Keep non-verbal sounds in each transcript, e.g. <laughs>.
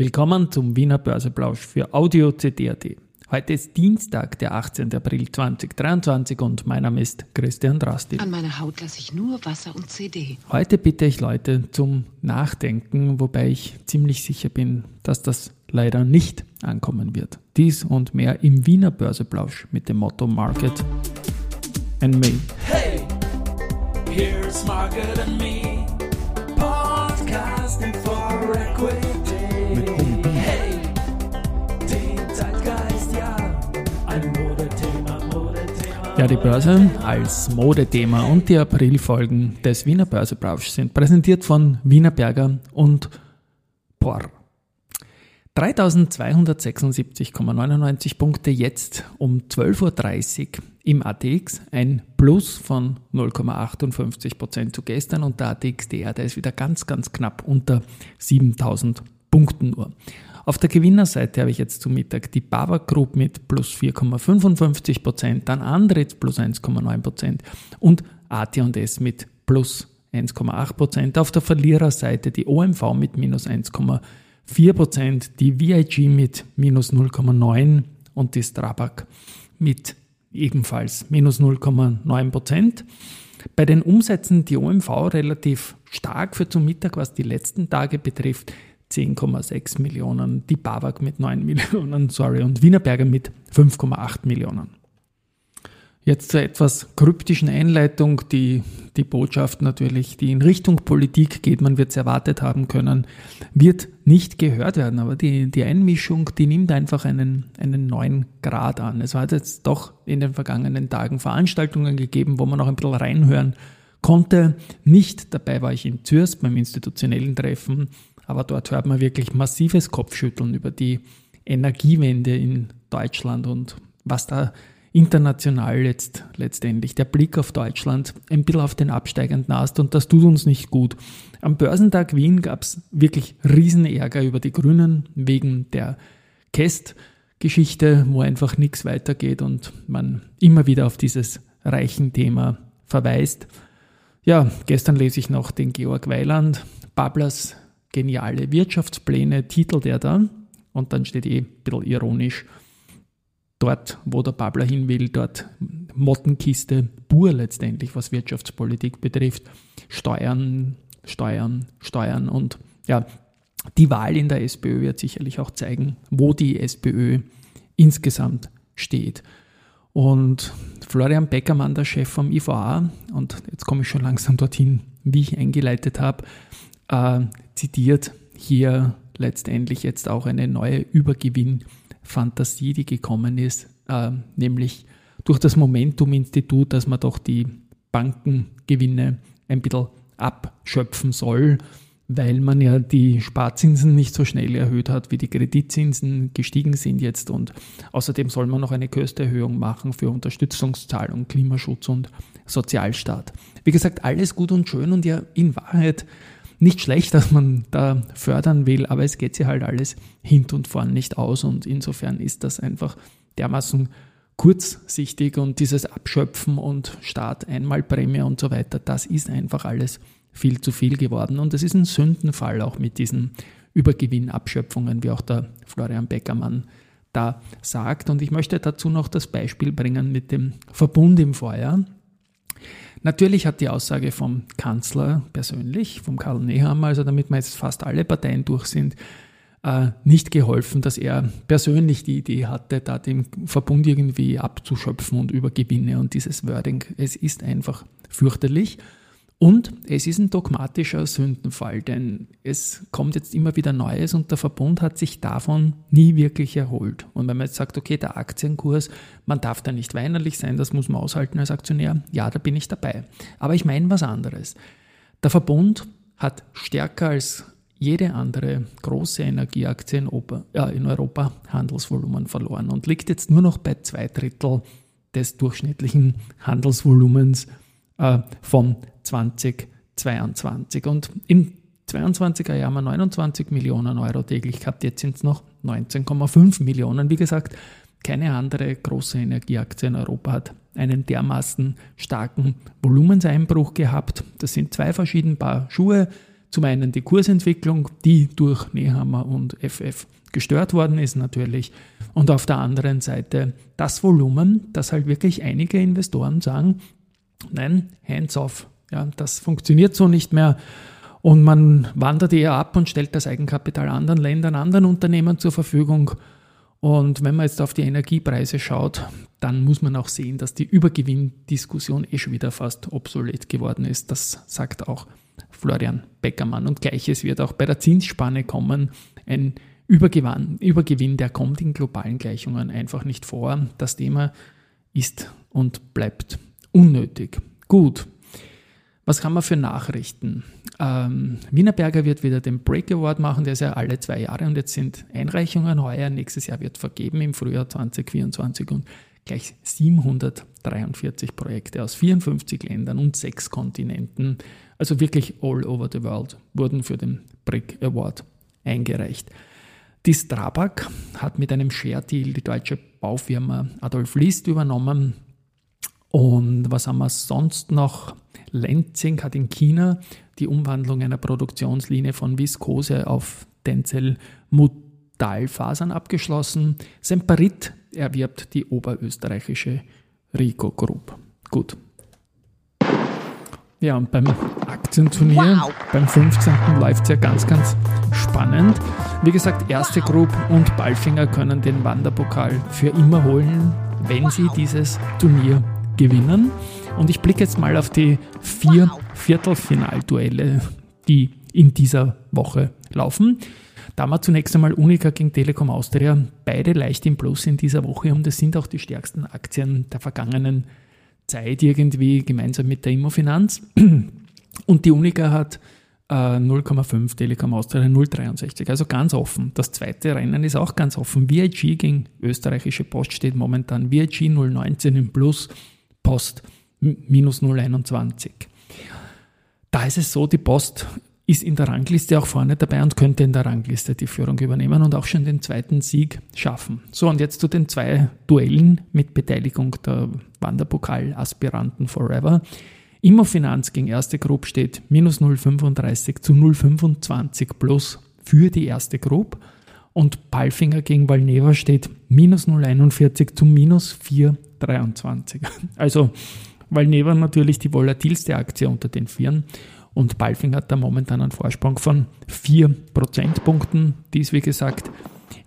Willkommen zum Wiener Börseplausch für Audio CD.at. Heute ist Dienstag, der 18. April 2023 und mein Name ist Christian Drasti. An meiner Haut lasse ich nur Wasser und CD. Heute bitte ich Leute zum Nachdenken, wobei ich ziemlich sicher bin, dass das leider nicht ankommen wird. Dies und mehr im Wiener Börseplausch mit dem Motto Market and Me. Hey, here's Market and Me, Ja, die Börse als Modethema und die Aprilfolgen des Wiener Börsebrausch sind präsentiert von Wiener Berger und POR. 3276,99 Punkte jetzt um 12.30 Uhr im ATX, ein Plus von 0,58% zu gestern und der ATXDR, der ist wieder ganz, ganz knapp unter 7000 Punkten nur. Auf der Gewinnerseite habe ich jetzt zum Mittag die Bava Group mit plus 4,55%, dann Andritz plus 1,9% und AT&S mit plus 1,8%. Auf der Verliererseite die OMV mit minus 1,4%, die VIG mit minus 0,9% und die Strabag mit ebenfalls minus 0,9%. Bei den Umsätzen die OMV relativ stark für zum Mittag, was die letzten Tage betrifft. 10,6 Millionen, die BAWAG mit 9 Millionen, sorry, und Wienerberger mit 5,8 Millionen. Jetzt zur etwas kryptischen Einleitung, die die Botschaft natürlich, die in Richtung Politik geht, man wird es erwartet haben können, wird nicht gehört werden. Aber die, die Einmischung, die nimmt einfach einen, einen neuen Grad an. Es hat jetzt doch in den vergangenen Tagen Veranstaltungen gegeben, wo man auch ein bisschen reinhören konnte. Nicht dabei war ich in Zürs beim institutionellen Treffen aber dort hört man wirklich massives Kopfschütteln über die Energiewende in Deutschland und was da international jetzt letztendlich der Blick auf Deutschland ein bisschen auf den absteigenden Ast und das tut uns nicht gut. Am Börsentag Wien gab es wirklich Riesenärger über die Grünen wegen der Kest-Geschichte, wo einfach nichts weitergeht und man immer wieder auf dieses reichen Thema verweist. Ja, gestern lese ich noch den Georg Weiland, Bablas geniale Wirtschaftspläne, titelt er da. Und dann steht eh ein bisschen ironisch, dort, wo der Babler hin will, dort Mottenkiste pur letztendlich, was Wirtschaftspolitik betrifft. Steuern, Steuern, Steuern. Und ja, die Wahl in der SPÖ wird sicherlich auch zeigen, wo die SPÖ insgesamt steht. Und Florian Beckermann, der Chef vom IVA, und jetzt komme ich schon langsam dorthin, wie ich eingeleitet habe, äh, zitiert hier letztendlich jetzt auch eine neue Übergewinn-Fantasie, die gekommen ist, äh, nämlich durch das Momentum-Institut, dass man doch die Bankengewinne ein bisschen abschöpfen soll, weil man ja die Sparzinsen nicht so schnell erhöht hat, wie die Kreditzinsen gestiegen sind jetzt. Und außerdem soll man noch eine Kostenerhöhung machen für Unterstützungszahlung, Klimaschutz und Sozialstaat. Wie gesagt, alles gut und schön und ja in Wahrheit nicht schlecht, <laughs> dass man da fördern will, aber es geht sich halt alles hint und vorn nicht aus und insofern ist das einfach dermaßen kurzsichtig und dieses Abschöpfen und Staat einmal Prämie und so weiter, das ist einfach alles viel zu viel geworden und es ist ein Sündenfall auch mit diesen Übergewinnabschöpfungen, wie auch der Florian Beckermann da sagt. Und ich möchte dazu noch das Beispiel bringen mit dem Verbund im Vorjahr. Natürlich hat die Aussage vom Kanzler persönlich, vom Karl Nehammer, also damit wir jetzt fast alle Parteien durch sind, äh, nicht geholfen, dass er persönlich die Idee hatte, da den Verbund irgendwie abzuschöpfen und über Gewinne und dieses Wording. Es ist einfach fürchterlich. Und es ist ein dogmatischer Sündenfall, denn es kommt jetzt immer wieder Neues und der Verbund hat sich davon nie wirklich erholt. Und wenn man jetzt sagt, okay, der Aktienkurs, man darf da nicht weinerlich sein, das muss man aushalten als Aktionär, ja, da bin ich dabei. Aber ich meine was anderes. Der Verbund hat stärker als jede andere große Energieaktie in, Opa, äh, in Europa Handelsvolumen verloren und liegt jetzt nur noch bei zwei Drittel des durchschnittlichen Handelsvolumens äh, von 2022. Und im 22er Jahr haben wir 29 Millionen Euro täglich gehabt, jetzt sind es noch 19,5 Millionen. Wie gesagt, keine andere große Energieaktie in Europa hat einen dermaßen starken Volumenseinbruch gehabt. Das sind zwei verschiedene Paar Schuhe. Zum einen die Kursentwicklung, die durch Nehammer und FF gestört worden ist natürlich. Und auf der anderen Seite das Volumen, dass halt wirklich einige Investoren sagen, nein, hands off. Ja, das funktioniert so nicht mehr. Und man wandert eher ab und stellt das Eigenkapital anderen Ländern, anderen Unternehmen zur Verfügung. Und wenn man jetzt auf die Energiepreise schaut, dann muss man auch sehen, dass die Übergewinndiskussion eh schon wieder fast obsolet geworden ist. Das sagt auch Florian Beckermann. Und gleiches wird auch bei der Zinsspanne kommen. Ein Übergewinn, Übergewinn, der kommt in globalen Gleichungen einfach nicht vor. Das Thema ist und bleibt unnötig. Gut. Was haben wir für Nachrichten? Ähm, Wienerberger wird wieder den Break Award machen, der ist ja alle zwei Jahre und jetzt sind Einreichungen heuer. Nächstes Jahr wird vergeben im Frühjahr 2024 und gleich 743 Projekte aus 54 Ländern und sechs Kontinenten, also wirklich all over the world, wurden für den Brick Award eingereicht. Die Strabag hat mit einem Share-Deal die deutsche Baufirma Adolf List übernommen. Und was haben wir sonst noch? Lenzing hat in China die Umwandlung einer Produktionslinie von Viskose auf Tencel Mutalfasern abgeschlossen. Semperit erwirbt die oberösterreichische Rico Group. Gut. Ja, und beim Aktienturnier, wow. beim 15. läuft es ja ganz, ganz spannend. Wie gesagt, Erste Group und Ballfinger können den Wanderpokal für immer holen, wenn sie dieses Turnier gewinnen. Und ich blicke jetzt mal auf die vier Viertelfinalduelle, die in dieser Woche laufen. Da haben wir zunächst einmal Unica gegen Telekom Austria, beide leicht im Plus in dieser Woche und es sind auch die stärksten Aktien der vergangenen Zeit irgendwie gemeinsam mit der Immofinanz. Und die Unica hat äh, 0,5, Telekom Austria 0,63, also ganz offen. Das zweite Rennen ist auch ganz offen. VIG gegen österreichische Post steht momentan VIG 0,19 im Plus, Post minus 0,21. Da ist es so, die Post ist in der Rangliste auch vorne dabei und könnte in der Rangliste die Führung übernehmen und auch schon den zweiten Sieg schaffen. So, und jetzt zu den zwei Duellen mit Beteiligung der Wanderpokal-Aspiranten Forever. Immofinanz gegen erste Group steht minus 0,35 zu 0,25 plus für die erste Group und Palfinger gegen Valneva steht minus 0,41 zu minus 4,23. <laughs> Also Valneva natürlich die volatilste Aktie unter den Vieren und Balfing hat da momentan einen Vorsprung von 4 Prozentpunkten. Dies, wie gesagt,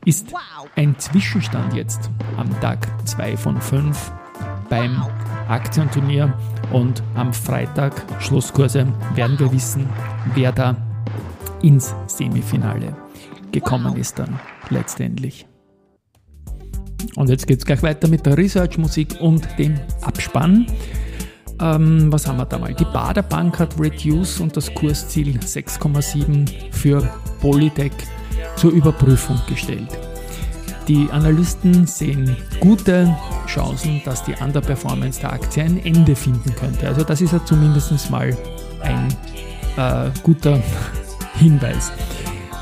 ist ein Zwischenstand jetzt am Tag 2 von 5 beim Aktienturnier und am Freitag Schlusskurse werden wir wissen, wer da ins Semifinale gekommen ist dann letztendlich. Und jetzt geht es gleich weiter mit der Research-Musik und dem Abspann. Ähm, was haben wir da mal? Die Baderbank hat Reduce und das Kursziel 6,7 für Polytech zur Überprüfung gestellt. Die Analysten sehen gute Chancen, dass die Underperformance der Aktie ein Ende finden könnte. Also das ist ja zumindest mal ein äh, guter <laughs> Hinweis.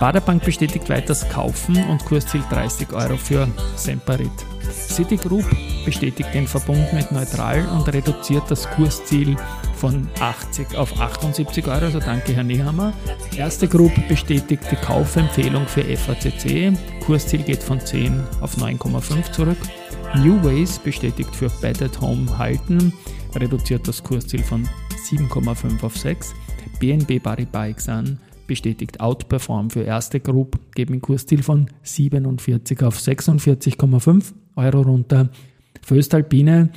Baderbank bestätigt weiter das Kaufen und Kursziel 30 Euro für Semperit. Citigroup bestätigt den Verbund mit neutral und reduziert das Kursziel von 80 auf 78 Euro, also danke Herr Nehammer. Erste Group bestätigt die Kaufempfehlung für FACC, Kursziel geht von 10 auf 9,5 zurück. New Ways bestätigt für Bed at Home halten, reduziert das Kursziel von 7,5 auf 6. BNB Paribas Exan bestätigt Outperform für erste Group, geben ein Kursziel von 47 auf 46,5 Euro runter. Für Östalpine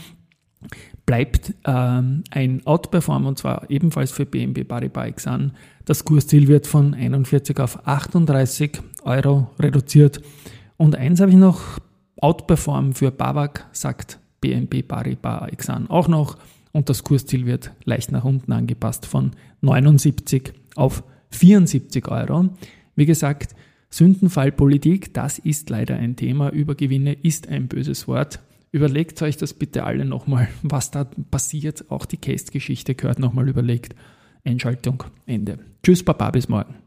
bleibt ähm, ein Outperform und zwar ebenfalls für BNB Paribas Exan. Das Kursziel wird von 41 auf 38 Euro reduziert. Und eins habe ich noch, Outperform für Babak, sagt BNB Paribas Exan auch noch. Und das Kursziel wird leicht nach unten angepasst von 79 auf 74 Euro. Wie gesagt, Sündenfallpolitik, das ist leider ein Thema. Übergewinne ist ein böses Wort. Überlegt euch das bitte alle nochmal, was da passiert. Auch die Case-Geschichte gehört nochmal überlegt. Einschaltung, Ende. Tschüss, Papa, bis morgen.